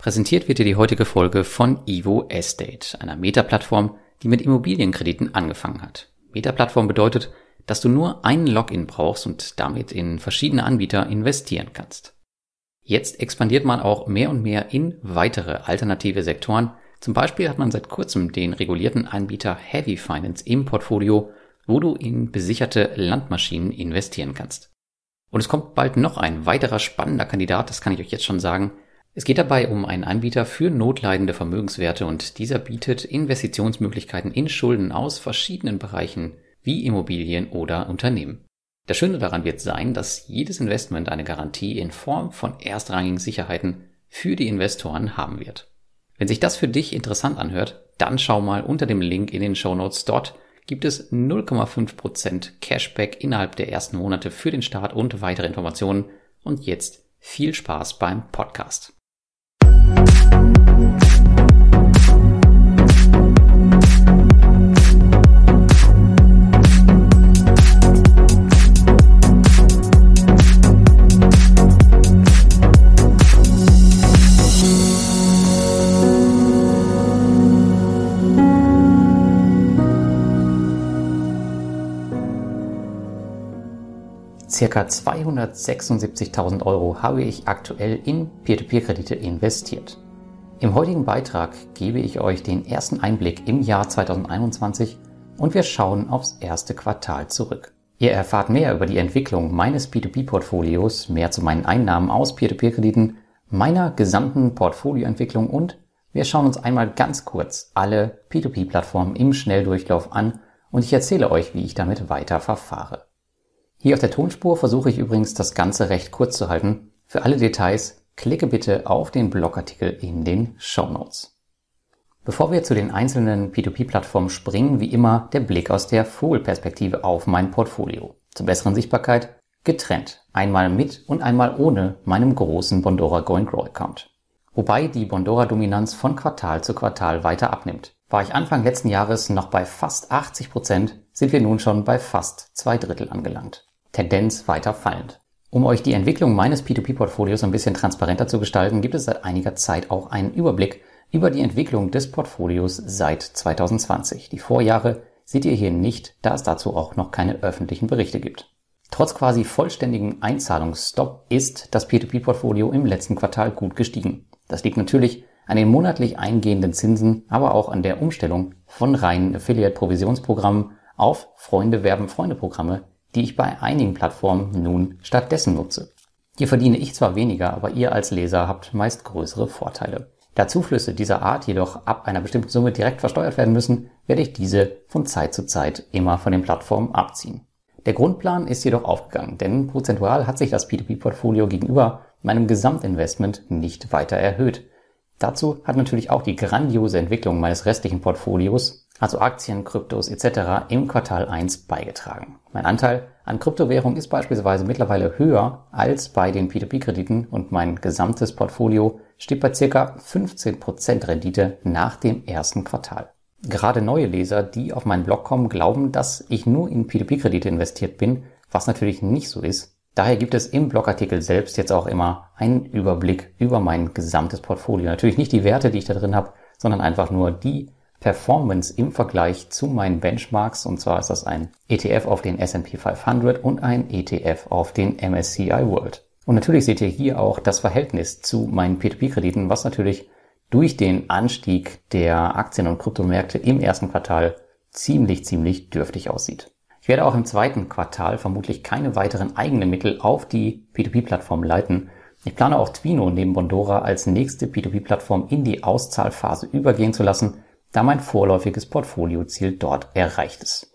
Präsentiert wird dir die heutige Folge von Evo Estate, einer Meta-Plattform, die mit Immobilienkrediten angefangen hat. Meta-Plattform bedeutet, dass du nur einen Login brauchst und damit in verschiedene Anbieter investieren kannst. Jetzt expandiert man auch mehr und mehr in weitere alternative Sektoren. Zum Beispiel hat man seit kurzem den regulierten Anbieter Heavy Finance im Portfolio, wo du in besicherte Landmaschinen investieren kannst. Und es kommt bald noch ein weiterer spannender Kandidat, das kann ich euch jetzt schon sagen. Es geht dabei um einen Anbieter für notleidende Vermögenswerte und dieser bietet Investitionsmöglichkeiten in Schulden aus verschiedenen Bereichen wie Immobilien oder Unternehmen. Das Schöne daran wird sein, dass jedes Investment eine Garantie in Form von erstrangigen Sicherheiten für die Investoren haben wird. Wenn sich das für dich interessant anhört, dann schau mal unter dem Link in den Show Notes. Dort gibt es 0,5% Cashback innerhalb der ersten Monate für den Start und weitere Informationen. Und jetzt viel Spaß beim Podcast. you Circa 276.000 Euro habe ich aktuell in Peer-to-Peer-Kredite investiert. Im heutigen Beitrag gebe ich euch den ersten Einblick im Jahr 2021 und wir schauen aufs erste Quartal zurück. Ihr erfahrt mehr über die Entwicklung meines P2P-Portfolios, mehr zu meinen Einnahmen aus Peer-to-Peer-Krediten, meiner gesamten Portfolioentwicklung und wir schauen uns einmal ganz kurz alle P2P-Plattformen im Schnelldurchlauf an und ich erzähle euch, wie ich damit weiter verfahre. Hier auf der Tonspur versuche ich übrigens das Ganze recht kurz zu halten. Für alle Details klicke bitte auf den Blogartikel in den Show Notes. Bevor wir zu den einzelnen P2P-Plattformen springen, wie immer der Blick aus der Vogelperspektive auf mein Portfolio. Zur besseren Sichtbarkeit getrennt. Einmal mit und einmal ohne meinem großen Bondora Going Grow Account. Wobei die Bondora-Dominanz von Quartal zu Quartal weiter abnimmt. War ich Anfang letzten Jahres noch bei fast 80 Prozent, sind wir nun schon bei fast zwei Drittel angelangt. Tendenz weiter fallend. Um euch die Entwicklung meines P2P-Portfolios ein bisschen transparenter zu gestalten, gibt es seit einiger Zeit auch einen Überblick über die Entwicklung des Portfolios seit 2020. Die Vorjahre seht ihr hier nicht, da es dazu auch noch keine öffentlichen Berichte gibt. Trotz quasi vollständigem Einzahlungsstopp ist das P2P-Portfolio im letzten Quartal gut gestiegen. Das liegt natürlich an den monatlich eingehenden Zinsen, aber auch an der Umstellung von reinen Affiliate-Provisionsprogrammen auf Freunde werben Freunde Programme, die ich bei einigen Plattformen nun stattdessen nutze. Hier verdiene ich zwar weniger, aber ihr als Leser habt meist größere Vorteile. Da Zuflüsse dieser Art jedoch ab einer bestimmten Summe direkt versteuert werden müssen, werde ich diese von Zeit zu Zeit immer von den Plattformen abziehen. Der Grundplan ist jedoch aufgegangen, denn prozentual hat sich das P2P-Portfolio gegenüber meinem Gesamtinvestment nicht weiter erhöht. Dazu hat natürlich auch die grandiose Entwicklung meines restlichen Portfolios also Aktien, Kryptos etc. im Quartal 1 beigetragen. Mein Anteil an Kryptowährung ist beispielsweise mittlerweile höher als bei den P2P-Krediten und mein gesamtes Portfolio steht bei circa 15% Rendite nach dem ersten Quartal. Gerade neue Leser, die auf meinen Blog kommen, glauben, dass ich nur in P2P-Kredite investiert bin, was natürlich nicht so ist. Daher gibt es im Blogartikel selbst jetzt auch immer einen Überblick über mein gesamtes Portfolio. Natürlich nicht die Werte, die ich da drin habe, sondern einfach nur die Performance im Vergleich zu meinen Benchmarks. Und zwar ist das ein ETF auf den S&P 500 und ein ETF auf den MSCI World. Und natürlich seht ihr hier auch das Verhältnis zu meinen P2P-Krediten, was natürlich durch den Anstieg der Aktien- und Kryptomärkte im ersten Quartal ziemlich, ziemlich dürftig aussieht. Ich werde auch im zweiten Quartal vermutlich keine weiteren eigenen Mittel auf die P2P-Plattform leiten. Ich plane auch Twino neben Bondora als nächste P2P-Plattform in die Auszahlphase übergehen zu lassen da mein vorläufiges Portfolioziel dort erreicht ist.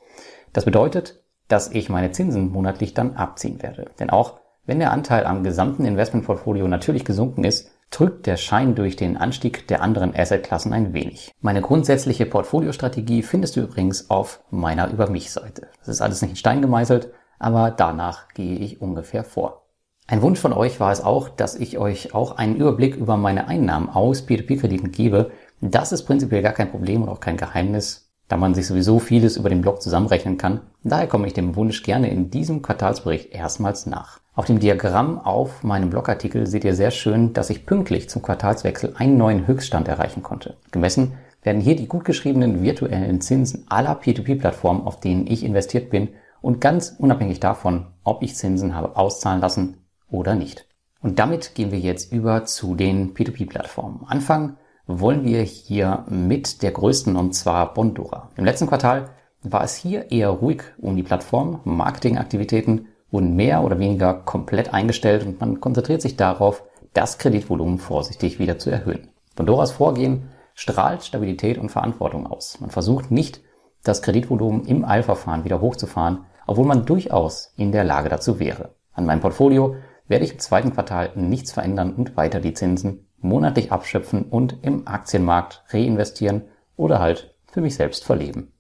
Das bedeutet, dass ich meine Zinsen monatlich dann abziehen werde. Denn auch wenn der Anteil am gesamten Investmentportfolio natürlich gesunken ist, drückt der Schein durch den Anstieg der anderen Assetklassen ein wenig. Meine grundsätzliche Portfoliostrategie findest du übrigens auf meiner Über mich Seite. Das ist alles nicht in Stein gemeißelt, aber danach gehe ich ungefähr vor. Ein Wunsch von euch war es auch, dass ich euch auch einen Überblick über meine Einnahmen aus P2P-Krediten gebe, das ist prinzipiell gar kein Problem und auch kein Geheimnis, da man sich sowieso vieles über den Blog zusammenrechnen kann. Daher komme ich dem Wunsch gerne in diesem Quartalsbericht erstmals nach. Auf dem Diagramm auf meinem Blogartikel seht ihr sehr schön, dass ich pünktlich zum Quartalswechsel einen neuen Höchststand erreichen konnte. Gemessen werden hier die gut geschriebenen virtuellen Zinsen aller P2P-Plattformen, auf denen ich investiert bin und ganz unabhängig davon, ob ich Zinsen habe auszahlen lassen oder nicht. Und damit gehen wir jetzt über zu den P2P-Plattformen. Anfangen wollen wir hier mit der größten und zwar Bondora. Im letzten Quartal war es hier eher ruhig um die Plattform, Marketingaktivitäten wurden mehr oder weniger komplett eingestellt und man konzentriert sich darauf, das Kreditvolumen vorsichtig wieder zu erhöhen. Bondoras Vorgehen strahlt Stabilität und Verantwortung aus. Man versucht nicht, das Kreditvolumen im Eilverfahren wieder hochzufahren, obwohl man durchaus in der Lage dazu wäre. An meinem Portfolio werde ich im zweiten Quartal nichts verändern und weiter die Zinsen monatlich abschöpfen und im Aktienmarkt reinvestieren oder halt für mich selbst verleben.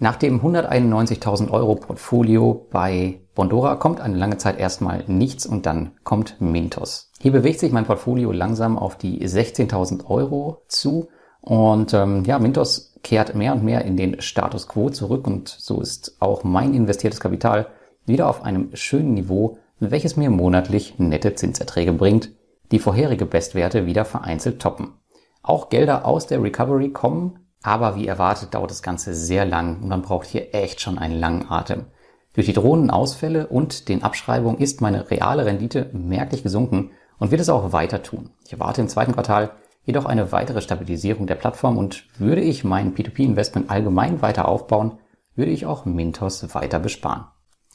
Nach dem 191.000 Euro Portfolio bei Bondora kommt eine lange Zeit erstmal nichts und dann kommt Mintos. Hier bewegt sich mein Portfolio langsam auf die 16.000 Euro zu und ähm, ja, Mintos kehrt mehr und mehr in den Status quo zurück und so ist auch mein investiertes Kapital wieder auf einem schönen Niveau, welches mir monatlich nette Zinserträge bringt, die vorherige Bestwerte wieder vereinzelt toppen. Auch Gelder aus der Recovery kommen aber wie erwartet dauert das Ganze sehr lang und man braucht hier echt schon einen langen Atem. Durch die drohenden Ausfälle und den Abschreibungen ist meine reale Rendite merklich gesunken und wird es auch weiter tun. Ich erwarte im zweiten Quartal jedoch eine weitere Stabilisierung der Plattform und würde ich mein P2P-Investment allgemein weiter aufbauen, würde ich auch Mintos weiter besparen.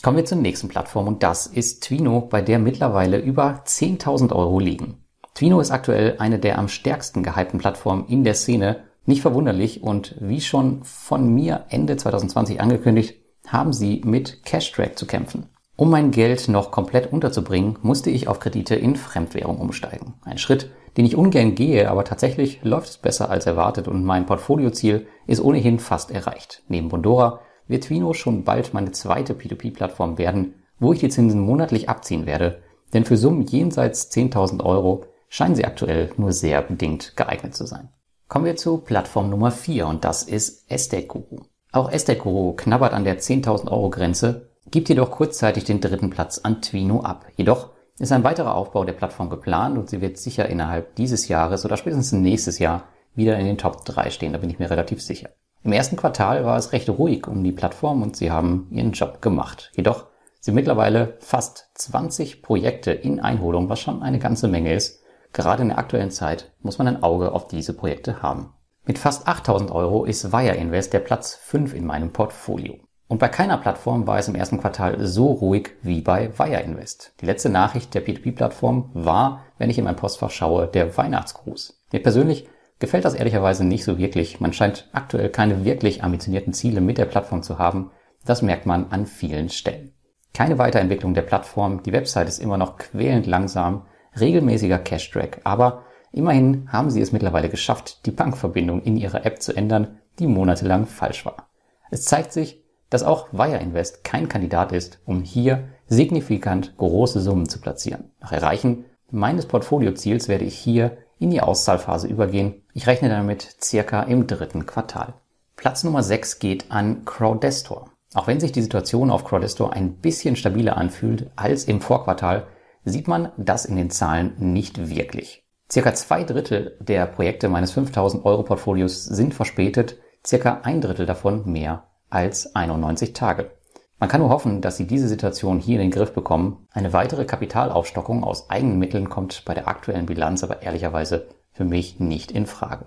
Kommen wir zur nächsten Plattform und das ist Twino, bei der mittlerweile über 10.000 Euro liegen. Twino ist aktuell eine der am stärksten gehypten Plattformen in der Szene nicht verwunderlich und wie schon von mir Ende 2020 angekündigt, haben sie mit Cashtrack zu kämpfen. Um mein Geld noch komplett unterzubringen, musste ich auf Kredite in Fremdwährung umsteigen. Ein Schritt, den ich ungern gehe, aber tatsächlich läuft es besser als erwartet und mein Portfolioziel ist ohnehin fast erreicht. Neben Bondora wird Twino schon bald meine zweite P2P-Plattform werden, wo ich die Zinsen monatlich abziehen werde, denn für Summen jenseits 10.000 Euro scheinen sie aktuell nur sehr bedingt geeignet zu sein. Kommen wir zu Plattform Nummer 4 und das ist Estate Guru. Auch Estate Guru knabbert an der 10.000 Euro Grenze, gibt jedoch kurzzeitig den dritten Platz an Twino ab. Jedoch ist ein weiterer Aufbau der Plattform geplant und sie wird sicher innerhalb dieses Jahres oder spätestens nächstes Jahr wieder in den Top 3 stehen, da bin ich mir relativ sicher. Im ersten Quartal war es recht ruhig um die Plattform und sie haben ihren Job gemacht. Jedoch sind mittlerweile fast 20 Projekte in Einholung, was schon eine ganze Menge ist Gerade in der aktuellen Zeit muss man ein Auge auf diese Projekte haben. Mit fast 8000 Euro ist Wire Invest der Platz 5 in meinem Portfolio. Und bei keiner Plattform war es im ersten Quartal so ruhig wie bei Wire Invest. Die letzte Nachricht der P2P-Plattform war, wenn ich in mein Postfach schaue, der Weihnachtsgruß. Mir persönlich gefällt das ehrlicherweise nicht so wirklich. Man scheint aktuell keine wirklich ambitionierten Ziele mit der Plattform zu haben. Das merkt man an vielen Stellen. Keine Weiterentwicklung der Plattform. Die Website ist immer noch quälend langsam regelmäßiger Cash-Track. Aber immerhin haben sie es mittlerweile geschafft, die Bankverbindung in ihrer App zu ändern, die monatelang falsch war. Es zeigt sich, dass auch Wire Invest kein Kandidat ist, um hier signifikant große Summen zu platzieren. Nach Erreichen meines Portfolioziels werde ich hier in die Auszahlphase übergehen. Ich rechne damit circa im dritten Quartal. Platz Nummer 6 geht an Crowdestor. Auch wenn sich die Situation auf Crowdestor ein bisschen stabiler anfühlt als im Vorquartal, sieht man das in den Zahlen nicht wirklich. Circa zwei Drittel der Projekte meines 5000 Euro Portfolios sind verspätet, circa ein Drittel davon mehr als 91 Tage. Man kann nur hoffen, dass Sie diese Situation hier in den Griff bekommen. Eine weitere Kapitalaufstockung aus eigenen Mitteln kommt bei der aktuellen Bilanz aber ehrlicherweise für mich nicht in Frage.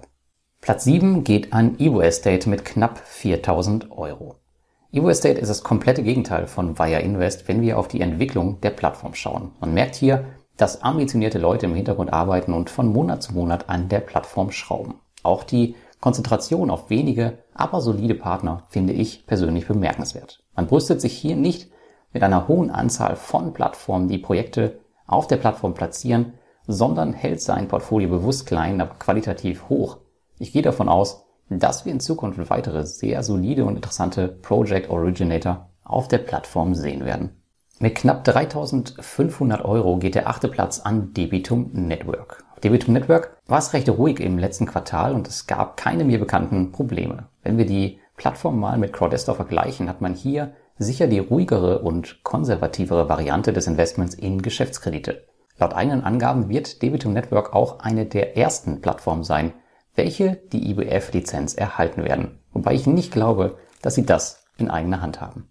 Platz 7 geht an Evo Estate mit knapp 4000 Euro. Evo Estate ist das komplette Gegenteil von Via Invest, wenn wir auf die Entwicklung der Plattform schauen. Man merkt hier, dass ambitionierte Leute im Hintergrund arbeiten und von Monat zu Monat an der Plattform schrauben. Auch die Konzentration auf wenige, aber solide Partner finde ich persönlich bemerkenswert. Man brüstet sich hier nicht mit einer hohen Anzahl von Plattformen, die Projekte auf der Plattform platzieren, sondern hält sein Portfolio bewusst klein, aber qualitativ hoch. Ich gehe davon aus, dass wir in Zukunft weitere sehr solide und interessante Project Originator auf der Plattform sehen werden. Mit knapp 3500 Euro geht der achte Platz an Debitum Network. Debitum Network war es recht ruhig im letzten Quartal und es gab keine mir bekannten Probleme. Wenn wir die Plattform mal mit Crowdestor vergleichen, hat man hier sicher die ruhigere und konservativere Variante des Investments in Geschäftskredite. Laut eigenen Angaben wird Debitum Network auch eine der ersten Plattformen sein, welche die IBF-Lizenz erhalten werden, wobei ich nicht glaube, dass sie das in eigener Hand haben.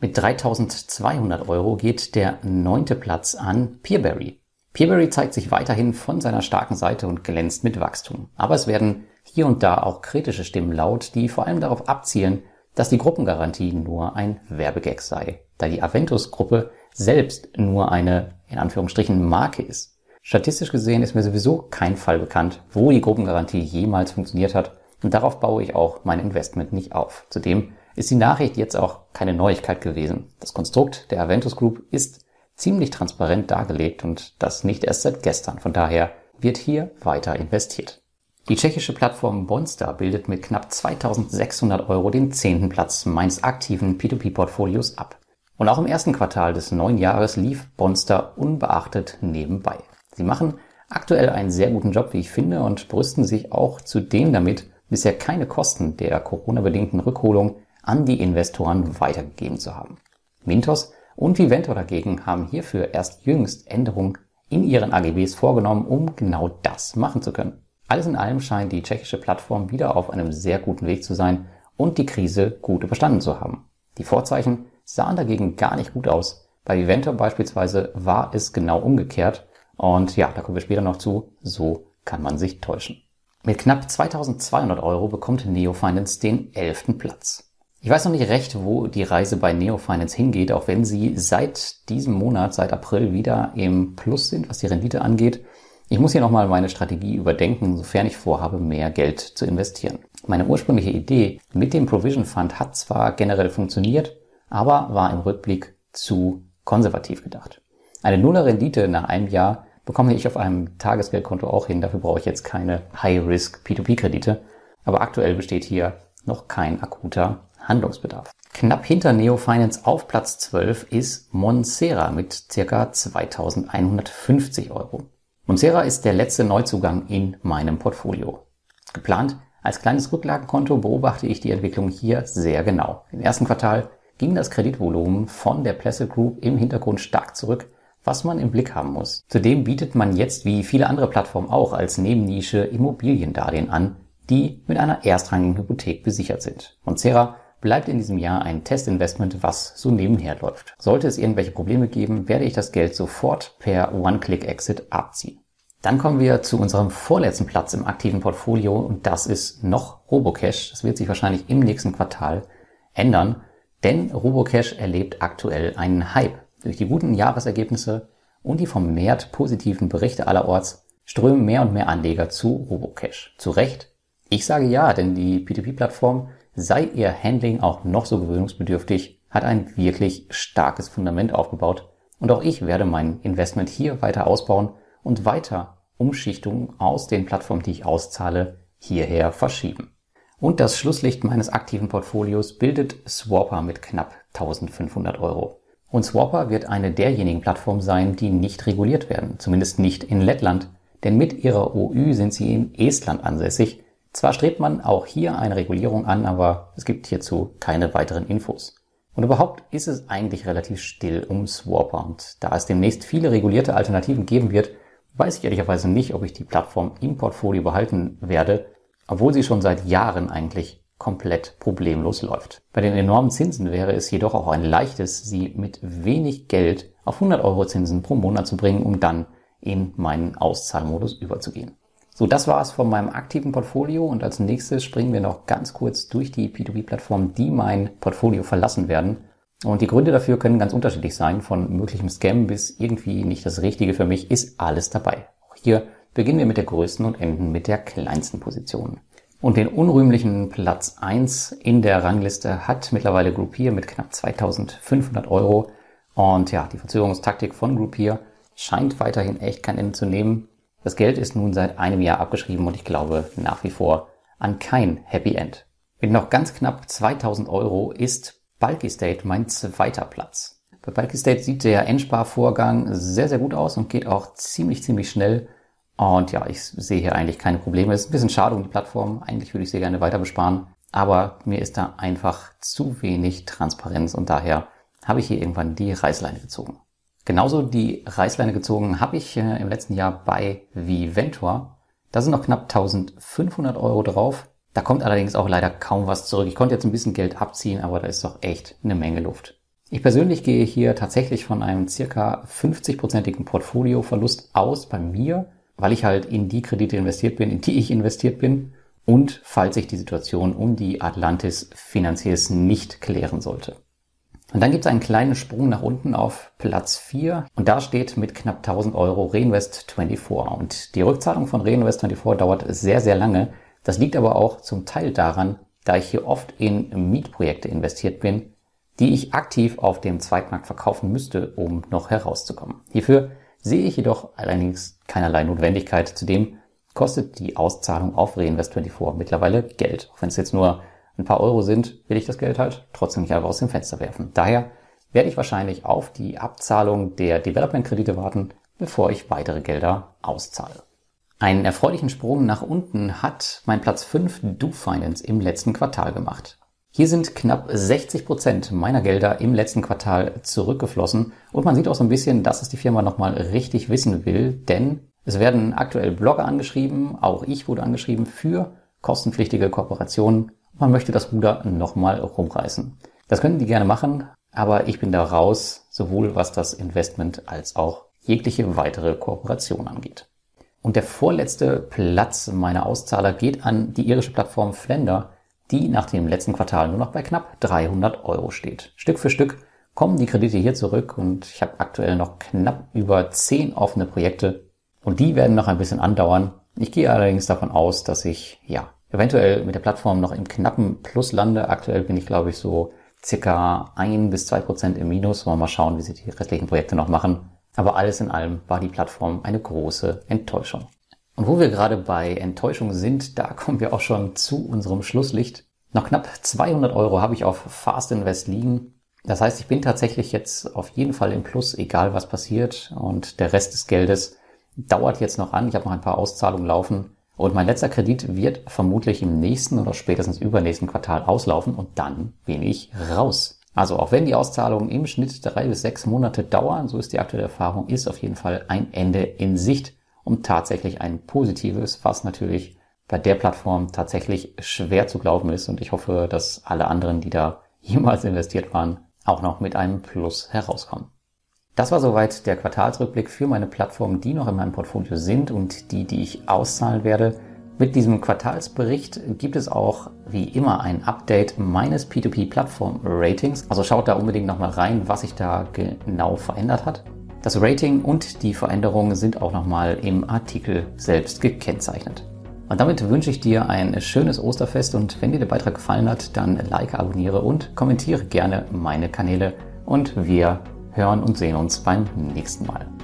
Mit 3200 Euro geht der neunte Platz an Peerberry. Peerberry zeigt sich weiterhin von seiner starken Seite und glänzt mit Wachstum. Aber es werden hier und da auch kritische Stimmen laut, die vor allem darauf abzielen, dass die Gruppengarantie nur ein Werbegag sei, da die Aventus-Gruppe selbst nur eine, in Anführungsstrichen, Marke ist. Statistisch gesehen ist mir sowieso kein Fall bekannt, wo die Gruppengarantie jemals funktioniert hat und darauf baue ich auch mein Investment nicht auf. Zudem ist die Nachricht jetzt auch keine Neuigkeit gewesen. Das Konstrukt der Aventus Group ist ziemlich transparent dargelegt und das nicht erst seit gestern. Von daher wird hier weiter investiert. Die tschechische Plattform Bonstar bildet mit knapp 2600 Euro den zehnten Platz meines aktiven P2P-Portfolios ab. Und auch im ersten Quartal des neuen Jahres lief Bonstar unbeachtet nebenbei. Sie machen aktuell einen sehr guten Job, wie ich finde, und brüsten sich auch zudem damit, bisher keine Kosten der Corona-bedingten Rückholung an die Investoren weitergegeben zu haben. Mintos und Vivento dagegen haben hierfür erst jüngst Änderungen in ihren AGBs vorgenommen, um genau das machen zu können. Alles in allem scheint die tschechische Plattform wieder auf einem sehr guten Weg zu sein und die Krise gut überstanden zu haben. Die Vorzeichen sahen dagegen gar nicht gut aus. Bei Vivento beispielsweise war es genau umgekehrt. Und ja, da kommen wir später noch zu. So kann man sich täuschen. Mit knapp 2200 Euro bekommt Neo Finance den elften Platz. Ich weiß noch nicht recht, wo die Reise bei Neo Finance hingeht, auch wenn sie seit diesem Monat, seit April wieder im Plus sind, was die Rendite angeht. Ich muss hier nochmal meine Strategie überdenken, sofern ich vorhabe, mehr Geld zu investieren. Meine ursprüngliche Idee mit dem Provision Fund hat zwar generell funktioniert, aber war im Rückblick zu konservativ gedacht. Eine nuller Rendite nach einem Jahr bekomme ich auf einem Tagesgeldkonto auch hin. Dafür brauche ich jetzt keine High-Risk P2P-Kredite. Aber aktuell besteht hier noch kein akuter Handlungsbedarf. Knapp hinter Neo Finance auf Platz 12 ist Monsera mit ca. 2150 Euro. Monsera ist der letzte Neuzugang in meinem Portfolio. Geplant als kleines Rücklagenkonto beobachte ich die Entwicklung hier sehr genau. Im ersten Quartal ging das Kreditvolumen von der Placid Group im Hintergrund stark zurück, was man im Blick haben muss. Zudem bietet man jetzt wie viele andere Plattformen auch als Nebennische Immobiliendarlehen an, die mit einer erstrangigen Hypothek besichert sind. Monsera bleibt in diesem Jahr ein Testinvestment, was so nebenher läuft. Sollte es irgendwelche Probleme geben, werde ich das Geld sofort per One-Click-Exit abziehen. Dann kommen wir zu unserem vorletzten Platz im aktiven Portfolio und das ist noch Robocash. Das wird sich wahrscheinlich im nächsten Quartal ändern, denn Robocash erlebt aktuell einen Hype. Durch die guten Jahresergebnisse und die vermehrt positiven Berichte allerorts strömen mehr und mehr Anleger zu Robocash. Zu Recht? Ich sage ja, denn die P2P-Plattform sei ihr Handling auch noch so gewöhnungsbedürftig, hat ein wirklich starkes Fundament aufgebaut und auch ich werde mein Investment hier weiter ausbauen und weiter Umschichtungen aus den Plattformen, die ich auszahle, hierher verschieben. Und das Schlusslicht meines aktiven Portfolios bildet Swapper mit knapp 1500 Euro. Und Swapper wird eine derjenigen Plattformen sein, die nicht reguliert werden, zumindest nicht in Lettland, denn mit ihrer OÜ sind sie in Estland ansässig zwar strebt man auch hier eine Regulierung an, aber es gibt hierzu keine weiteren Infos. Und überhaupt ist es eigentlich relativ still um Swapper und da es demnächst viele regulierte Alternativen geben wird, weiß ich ehrlicherweise nicht, ob ich die Plattform im Portfolio behalten werde, obwohl sie schon seit Jahren eigentlich komplett problemlos läuft. Bei den enormen Zinsen wäre es jedoch auch ein leichtes, sie mit wenig Geld auf 100 Euro Zinsen pro Monat zu bringen, um dann in meinen Auszahlmodus überzugehen. So, das war es von meinem aktiven Portfolio und als nächstes springen wir noch ganz kurz durch die P2P-Plattformen, die mein Portfolio verlassen werden. Und die Gründe dafür können ganz unterschiedlich sein, von möglichem Scam bis irgendwie nicht das Richtige für mich, ist alles dabei. Auch hier beginnen wir mit der größten und enden mit der kleinsten Position. Und den unrühmlichen Platz 1 in der Rangliste hat mittlerweile Groupier mit knapp 2500 Euro. Und ja, die Verzögerungstaktik von Groupier scheint weiterhin echt kein Ende zu nehmen. Das Geld ist nun seit einem Jahr abgeschrieben und ich glaube nach wie vor an kein Happy End. Mit noch ganz knapp 2000 Euro ist Bulky State mein zweiter Platz. Bei Bulky State sieht der Endsparvorgang sehr, sehr gut aus und geht auch ziemlich, ziemlich schnell. Und ja, ich sehe hier eigentlich keine Probleme. Es ist ein bisschen schade um die Plattform. Eigentlich würde ich sie gerne weiter besparen. aber mir ist da einfach zu wenig Transparenz und daher habe ich hier irgendwann die Reißleine gezogen. Genauso die Reißleine gezogen habe ich äh, im letzten Jahr bei Viventor. Da sind noch knapp 1500 Euro drauf. Da kommt allerdings auch leider kaum was zurück. Ich konnte jetzt ein bisschen Geld abziehen, aber da ist doch echt eine Menge Luft. Ich persönlich gehe hier tatsächlich von einem circa 50-prozentigen Portfolioverlust aus bei mir, weil ich halt in die Kredite investiert bin, in die ich investiert bin und falls sich die Situation um die Atlantis Finanziers nicht klären sollte. Und dann gibt es einen kleinen Sprung nach unten auf Platz 4 und da steht mit knapp 1000 Euro Reinvest 24 und die Rückzahlung von Reinvest 24 dauert sehr, sehr lange. Das liegt aber auch zum Teil daran, da ich hier oft in Mietprojekte investiert bin, die ich aktiv auf dem Zweitmarkt verkaufen müsste, um noch herauszukommen. Hierfür sehe ich jedoch allerdings keinerlei Notwendigkeit. Zudem kostet die Auszahlung auf Reinvest 24 mittlerweile Geld. Auch wenn es jetzt nur ein paar Euro sind, will ich das Geld halt trotzdem nicht einfach aus dem Fenster werfen. Daher werde ich wahrscheinlich auf die Abzahlung der Development-Kredite warten, bevor ich weitere Gelder auszahle. Einen erfreulichen Sprung nach unten hat mein Platz 5 Do Finance im letzten Quartal gemacht. Hier sind knapp 60 Prozent meiner Gelder im letzten Quartal zurückgeflossen und man sieht auch so ein bisschen, dass es die Firma nochmal richtig wissen will, denn es werden aktuell Blogger angeschrieben, auch ich wurde angeschrieben für kostenpflichtige Kooperationen man möchte das Ruder nochmal rumreißen. Das können die gerne machen, aber ich bin da raus, sowohl was das Investment als auch jegliche weitere Kooperation angeht. Und der vorletzte Platz meiner Auszahler geht an die irische Plattform Flender, die nach dem letzten Quartal nur noch bei knapp 300 Euro steht. Stück für Stück kommen die Kredite hier zurück und ich habe aktuell noch knapp über 10 offene Projekte und die werden noch ein bisschen andauern. Ich gehe allerdings davon aus, dass ich ja eventuell mit der Plattform noch im knappen Plus lande. Aktuell bin ich, glaube ich, so circa ein bis zwei Prozent im Minus. Wollen wir mal schauen, wie sie die restlichen Projekte noch machen. Aber alles in allem war die Plattform eine große Enttäuschung. Und wo wir gerade bei Enttäuschung sind, da kommen wir auch schon zu unserem Schlusslicht. Noch knapp 200 Euro habe ich auf Fast Invest liegen. Das heißt, ich bin tatsächlich jetzt auf jeden Fall im Plus, egal was passiert. Und der Rest des Geldes dauert jetzt noch an. Ich habe noch ein paar Auszahlungen laufen. Und mein letzter Kredit wird vermutlich im nächsten oder spätestens übernächsten Quartal auslaufen und dann bin ich raus. Also auch wenn die Auszahlungen im Schnitt drei bis sechs Monate dauern, so ist die aktuelle Erfahrung, ist auf jeden Fall ein Ende in Sicht und tatsächlich ein positives, was natürlich bei der Plattform tatsächlich schwer zu glauben ist. Und ich hoffe, dass alle anderen, die da jemals investiert waren, auch noch mit einem Plus herauskommen. Das war soweit der Quartalsrückblick für meine Plattformen, die noch in meinem Portfolio sind und die, die ich auszahlen werde. Mit diesem Quartalsbericht gibt es auch wie immer ein Update meines P2P-Plattform-Ratings. Also schaut da unbedingt nochmal rein, was sich da genau verändert hat. Das Rating und die Veränderungen sind auch nochmal im Artikel selbst gekennzeichnet. Und damit wünsche ich dir ein schönes Osterfest und wenn dir der Beitrag gefallen hat, dann like, abonniere und kommentiere gerne meine Kanäle und wir hören und sehen uns beim nächsten Mal.